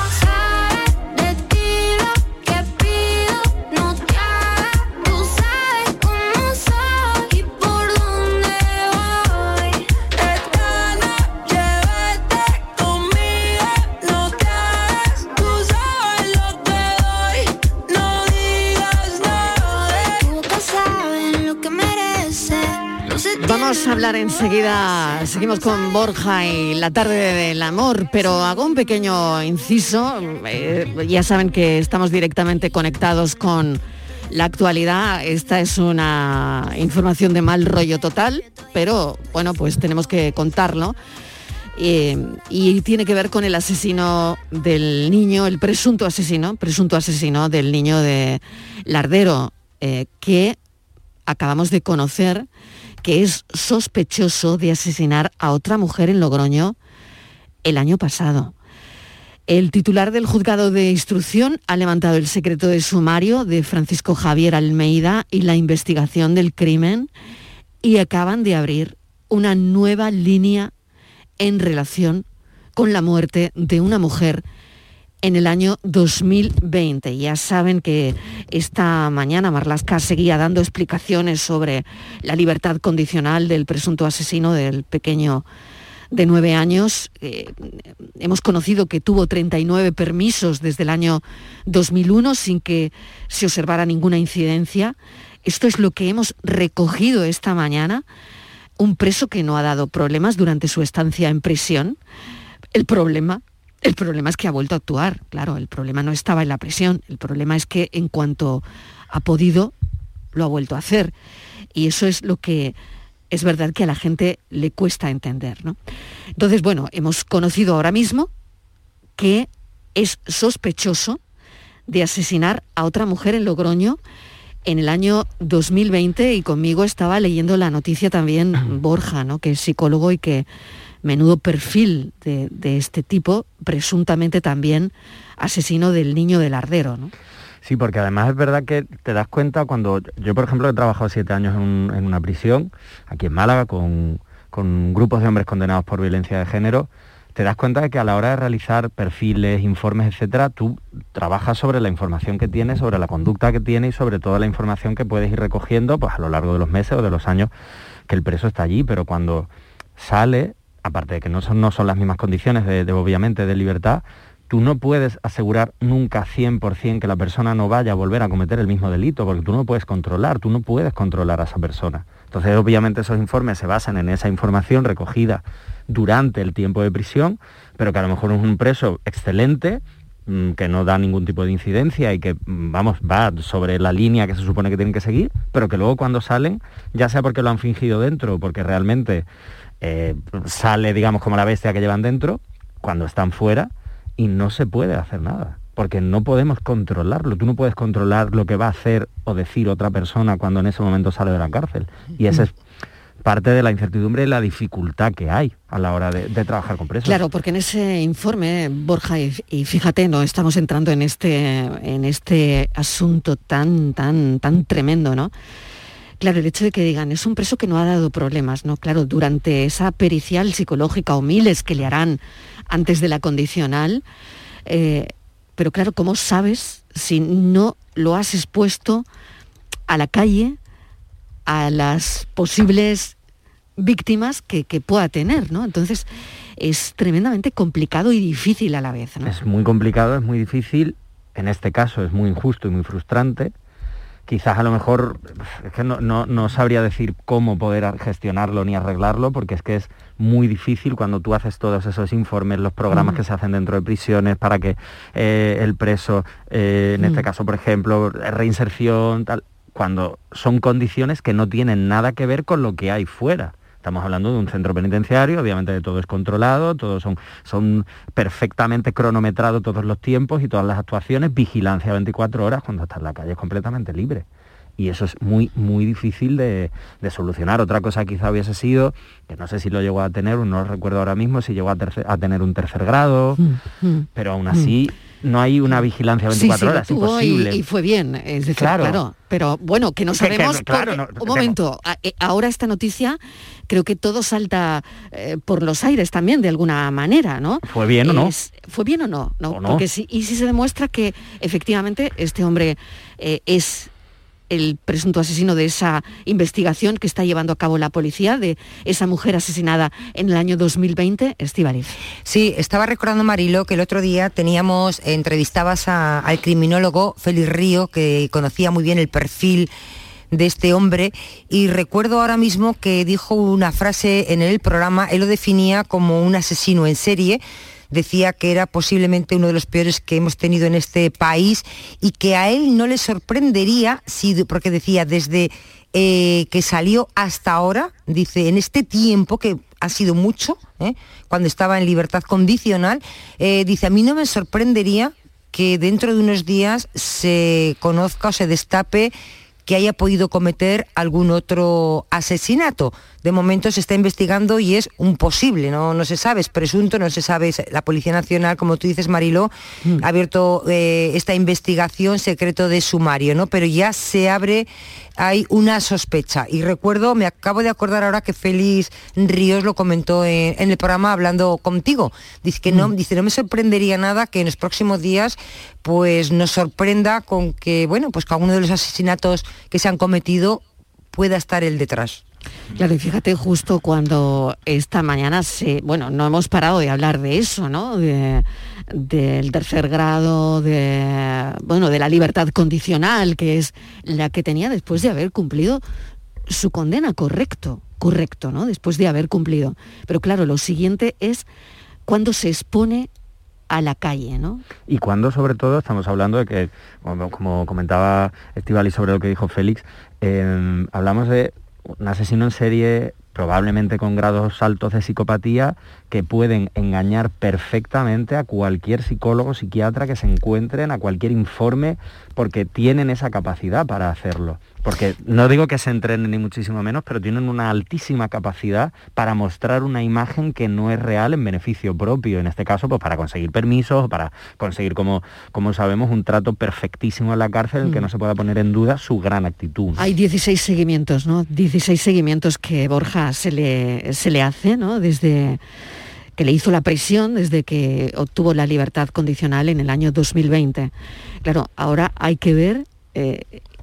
Hablar enseguida, seguimos con Borja y la tarde del amor, pero hago un pequeño inciso. eh, ya saben que estamos directamente conectados con la actualidad. Esta es una información de mal rollo total, pero bueno, pues tenemos que contarlo. eh, y tiene que ver con el asesino del niño, el presunto asesino, presunto asesino del niño de Lardero, eh, que acabamos de conocer que es sospechoso de asesinar a otra mujer en Logroño el año pasado. El titular del juzgado de instrucción ha levantado el secreto de sumario de Francisco Javier Almeida y la investigación del crimen y acaban de abrir una nueva línea en relación con la muerte de una mujer en el año 2020. Ya saben que esta mañana Marlasca seguía dando explicaciones sobre la libertad condicional del presunto asesino del pequeño de nueve años. Eh, hemos conocido que tuvo 39 permisos desde el año 2001 sin que se observara ninguna incidencia. Esto es lo que hemos recogido esta mañana. Un preso que no ha dado problemas durante su estancia en prisión. El problema, el problema es que ha vuelto a actuar. Claro, el problema no estaba en la prisión. El problema es que en cuanto ha podido, lo ha vuelto a hacer. Y eso es lo que es verdad que a la gente le cuesta entender. ¿no? Entonces, bueno, hemos conocido ahora mismo que es sospechoso de asesinar a otra mujer en Logroño en el año 2020 y conmigo estaba leyendo la noticia también Borja, ¿no? que es psicólogo y que menudo perfil de, este tipo, presuntamente también asesino del niño del ardero. ¿no? Sí, porque además es verdad que te das cuenta cuando yo, por ejemplo, he trabajado siete años en, una prisión, aquí en Málaga, con, grupos de hombres condenados por violencia de género, te das cuenta de que a la hora de realizar perfiles, informes, etcétera, tú trabajas sobre la información que tienes, sobre la conducta que tiene y sobre toda la información que puedes ir recogiendo pues, a lo largo de los meses o de los años que el preso está allí. Pero cuando sale, aparte de que no son, no son las mismas condiciones de obviamente de libertad, tú no puedes asegurar nunca 100% que la persona no vaya a volver a cometer el mismo delito, porque tú no puedes controlar, tú no puedes controlar a esa persona. Entonces, obviamente, esos informes se basan en esa información recogida durante el tiempo de prisión, pero que a lo mejor es un preso excelente, mm, que no da ningún tipo de incidencia y que, mm, vamos, va sobre la línea que se supone que tienen que seguir, pero que luego cuando salen, ya sea porque lo han fingido dentro o porque realmente eh, sale, digamos, como la bestia que llevan dentro, cuando están fuera, y no se puede hacer nada, porque no podemos controlarlo. Tú no puedes controlar lo que va a hacer o decir otra persona cuando en ese momento sale de la cárcel. Y esa es parte de la incertidumbre y la dificultad que hay a la hora de, trabajar con presos. Claro, porque en ese informe, Borja, y, fíjate, no estamos entrando en este, en este asunto tan, tan, tan tremendo, ¿no? Claro, el hecho de que digan, es un preso que no ha dado problemas, ¿no? Claro, durante esa pericial psicológica o miles que le harán antes de la condicional, eh, pero claro, ¿cómo sabes si no lo has expuesto a la calle, a las posibles víctimas que, pueda tener, ¿no? Entonces, es tremendamente complicado y difícil a la vez. Es muy complicado, es muy difícil, en este caso es muy injusto y muy frustrante, quizás a lo mejor es que no, sabría decir cómo poder gestionarlo ni arreglarlo, porque es que es muy difícil cuando tú haces todos esos informes, los programas que se hacen dentro de prisiones para que eh, el preso, eh, en este caso, por ejemplo, reinserción, tal, cuando son condiciones que no tienen nada que ver con lo que hay fuera. Estamos hablando de un centro penitenciario, obviamente todo es controlado, todos son, son perfectamente cronometrados todos los tiempos y todas las actuaciones, vigilancia 24 horas cuando está en la calle es completamente libre. Y eso es muy, muy difícil de, solucionar. Otra cosa quizá hubiese sido, que no sé si lo llegó a tener, no lo recuerdo ahora mismo, si llegó a, a tener un tercer grado, mm, mm, pero aún así mm no hay una vigilancia 24 horas, imposible. Y, fue bien, es decir, claro. pero bueno, que no sabemos, un momento, eh, ahora esta noticia creo que todo salta eh, por los aires también de alguna manera, ¿no? ¿Fue bien o no? ¿Fue bien o no? no, Porque si, y si se demuestra que efectivamente este hombre eh, es el presunto asesino de esa investigación que está llevando a cabo la policía de esa mujer asesinada en el año 2020, Estivaliz. Sí, estaba recordando Marilo que el otro día teníamos, entrevistabas al criminólogo Félix Río, que conocía muy bien el perfil de este hombre y recuerdo ahora mismo que dijo una frase en el programa, él lo definía como un asesino en serie, decía que era posiblemente uno de los peores que hemos tenido en este país y que a él no le sorprendería, si, porque decía, desde eh, que salió hasta ahora, dice, en este tiempo que ha sido mucho, ¿eh? cuando estaba en libertad condicional, eh, dice, a mí no me sorprendería que dentro de unos días se conozca o se destape que haya podido cometer algún otro asesinato. De momento se está investigando y es un posible, no, no se sabe, es presunto, no se sabe. La Policía Nacional, como tú dices, Mariló, Mm. ha abierto eh, esta investigación secreto de sumario, ¿no? Pero ya se abre, hay una sospecha. Y recuerdo, me acabo de acordar ahora que Félix Ríos lo comentó en, en el programa hablando contigo. Dice que no, dice, no me sorprendería nada que en los próximos días pues nos sorprenda con que, bueno, pues que alguno de los asesinatos que se han cometido pueda estar él detrás. Claro, y fíjate justo cuando esta mañana se, bueno, no hemos parado de hablar de eso, ¿no? De- del tercer grado, de bueno, de la libertad condicional, que es la que tenía después de haber cumplido su condena, correcto, correcto, ¿no? Después de haber cumplido. Pero claro, lo siguiente es cuando se expone a la calle, ¿no? Y cuando sobre todo estamos hablando de que, como, como comentaba Estivali sobre lo que dijo Félix, eh, hablamos de un asesino en serie probablemente con grados altos de psicopatía que pueden engañar perfectamente a cualquier psicólogo, psiquiatra que se encuentren, a cualquier informe, porque tienen esa capacidad para hacerlo. Porque no digo que se entrenen ni muchísimo menos, pero tienen una altísima capacidad para mostrar una imagen que no es real en beneficio propio. En este caso, pues para conseguir permisos, para conseguir, como, como sabemos, un trato perfectísimo en la cárcel en que Mm. no se pueda poner en duda su gran actitud. Hay 16 seguimientos, ¿no? 16 seguimientos que Borja se le, se le hace, ¿no? Desde que le hizo la prisión, desde que obtuvo la libertad condicional en el año 2020. Claro, ahora hay que ver eh,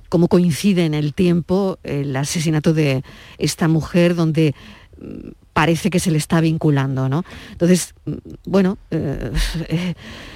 cómo coincide en el tiempo el asesinato de esta mujer donde mm, parece que se le está vinculando, ¿no? Entonces, mm, bueno, eh, eh,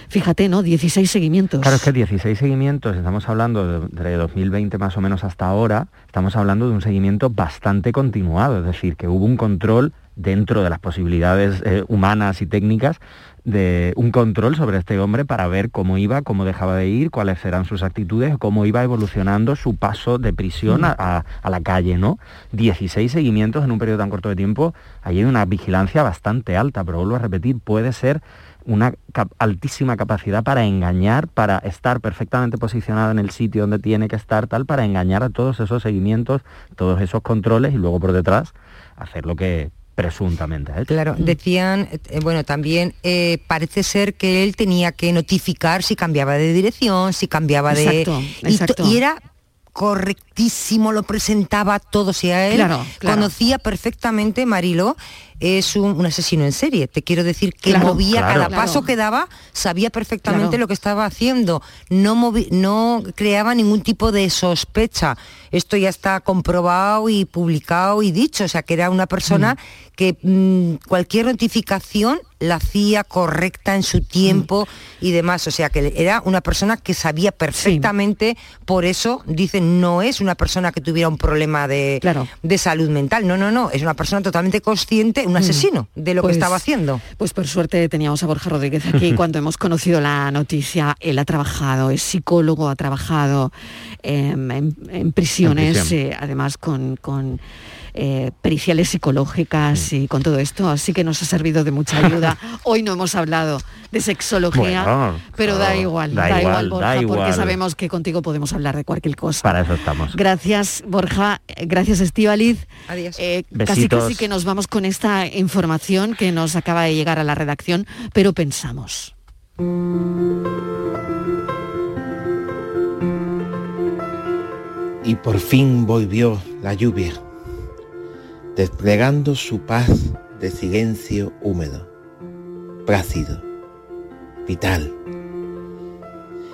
fíjate, ¿no? 16 seguimientos. Claro, es que 16 seguimientos, estamos hablando de, de 2020 más o menos hasta ahora, estamos hablando de un seguimiento bastante continuado, es decir, que hubo un control dentro de las posibilidades eh, humanas y técnicas de un control sobre este hombre para ver cómo iba, cómo dejaba de ir, cuáles eran sus actitudes, cómo iba evolucionando su paso de prisión a, a- a la calle, ¿no? 16 seguimientos en un periodo tan corto de tiempo, ahí hay una vigilancia bastante alta, pero vuelvo a repetir, puede ser una cap- altísima capacidad para engañar, para estar perfectamente posicionado en el sitio donde tiene que estar, tal, para engañar a todos esos seguimientos, todos esos controles y luego por detrás hacer lo que presuntamente hecho. Claro, decían, eh, bueno, también eh, parece ser que él tenía que notificar si cambiaba de dirección, si cambiaba Exacto, de... y to- exacto. Y, era correctísimo, lo presentaba todo, si a él Claro, claro. conocía perfectamente, Marilo, es un, un asesino en serie. Te quiero decir que Claro, movía claro. cada Claro. paso que daba, sabía perfectamente Claro. lo que estaba haciendo, no, movi- no creaba ningún tipo de sospecha. Esto ya está comprobado y publicado y dicho, o sea, que era una persona que mm, cualquier notificación la hacía correcta en su tiempo y demás, o sea, que era una persona que sabía perfectamente, por eso dicen, no es una persona que tuviera un problema de, de salud mental, no, no, no, es una persona totalmente consciente, un asesino de lo Pues- que estaba haciendo. Pues por suerte teníamos a Borja Rodríguez aquí cuando hemos conocido la noticia. Él ha trabajado, es psicólogo, ha trabajado em, en, en prisiones, En prisión. eh, además con, con, eh, periciales psicológicas y con todo esto, así que nos ha servido de mucha ayuda. Hoy no hemos hablado de sexología, Bueno, pero da igual, da da, igual, igual, Borja, da porque sabemos que contigo podemos hablar de cualquier cosa. Para eso estamos. Gracias, Borja. Eh, Gracias, Estíbaliz. Adiós. casi Besitos. casi que nos vamos con esta información que nos acaba de llegar a la redacción, pero pensamos. Y por fin volvió la lluvia, desplegando su paz de silencio húmedo, plácido, vital,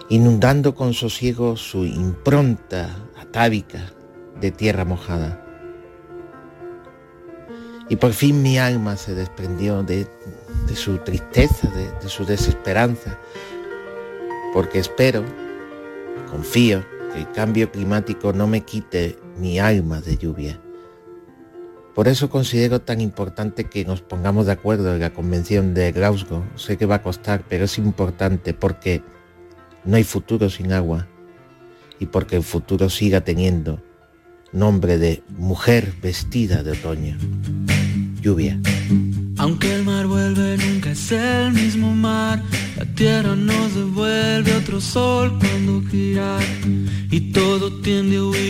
inundando con sosiego su impronta atávica de tierra mojada. Y por fin mi alma se desprendió de, su tristeza, de, de su desesperanza, porque espero, confío, que el cambio climático no me quite mi alma de lluvia. Por eso considero tan importante que nos pongamos de acuerdo en la convención de Glasgow. Sé que va a costar, pero es importante porque no hay futuro sin agua y porque el futuro siga teniendo nombre de mujer vestida de otoño. lluvia. Aunque el mar vuelve, nunca es el mismo mar. La tierra nos devuelve otro sol cuando gira. Y todo tiende a huir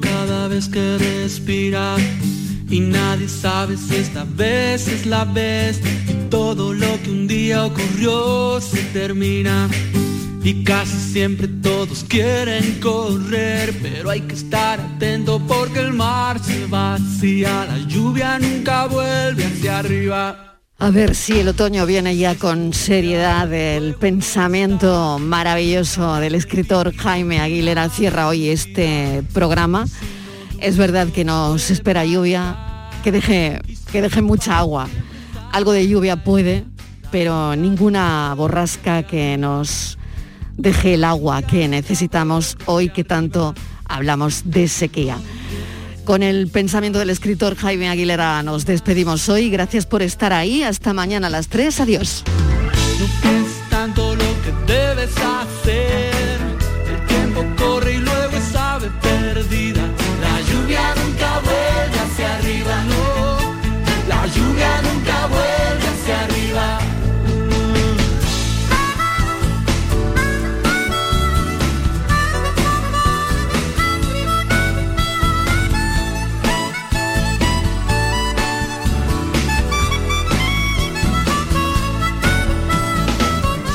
cada vez que respira. Y nadie sabe si esta vez es la vez. Y todo lo que un día ocurrió se termina. Y casi siempre todos quieren correr, pero hay que estar atento porque el mar se vacía, la lluvia nunca vuelve hacia arriba. A ver si el otoño viene ya con seriedad. El pensamiento maravilloso del escritor Jaime Aguilera cierra hoy este programa. Es verdad que nos espera lluvia, que deje, que deje mucha agua. Algo de lluvia puede, pero ninguna borrasca que nos deje el agua que necesitamos hoy que tanto hablamos de sequía. Con el pensamiento del escritor Jaime Aguilera nos despedimos hoy. Gracias por estar ahí. Hasta mañana a las 3. Adiós.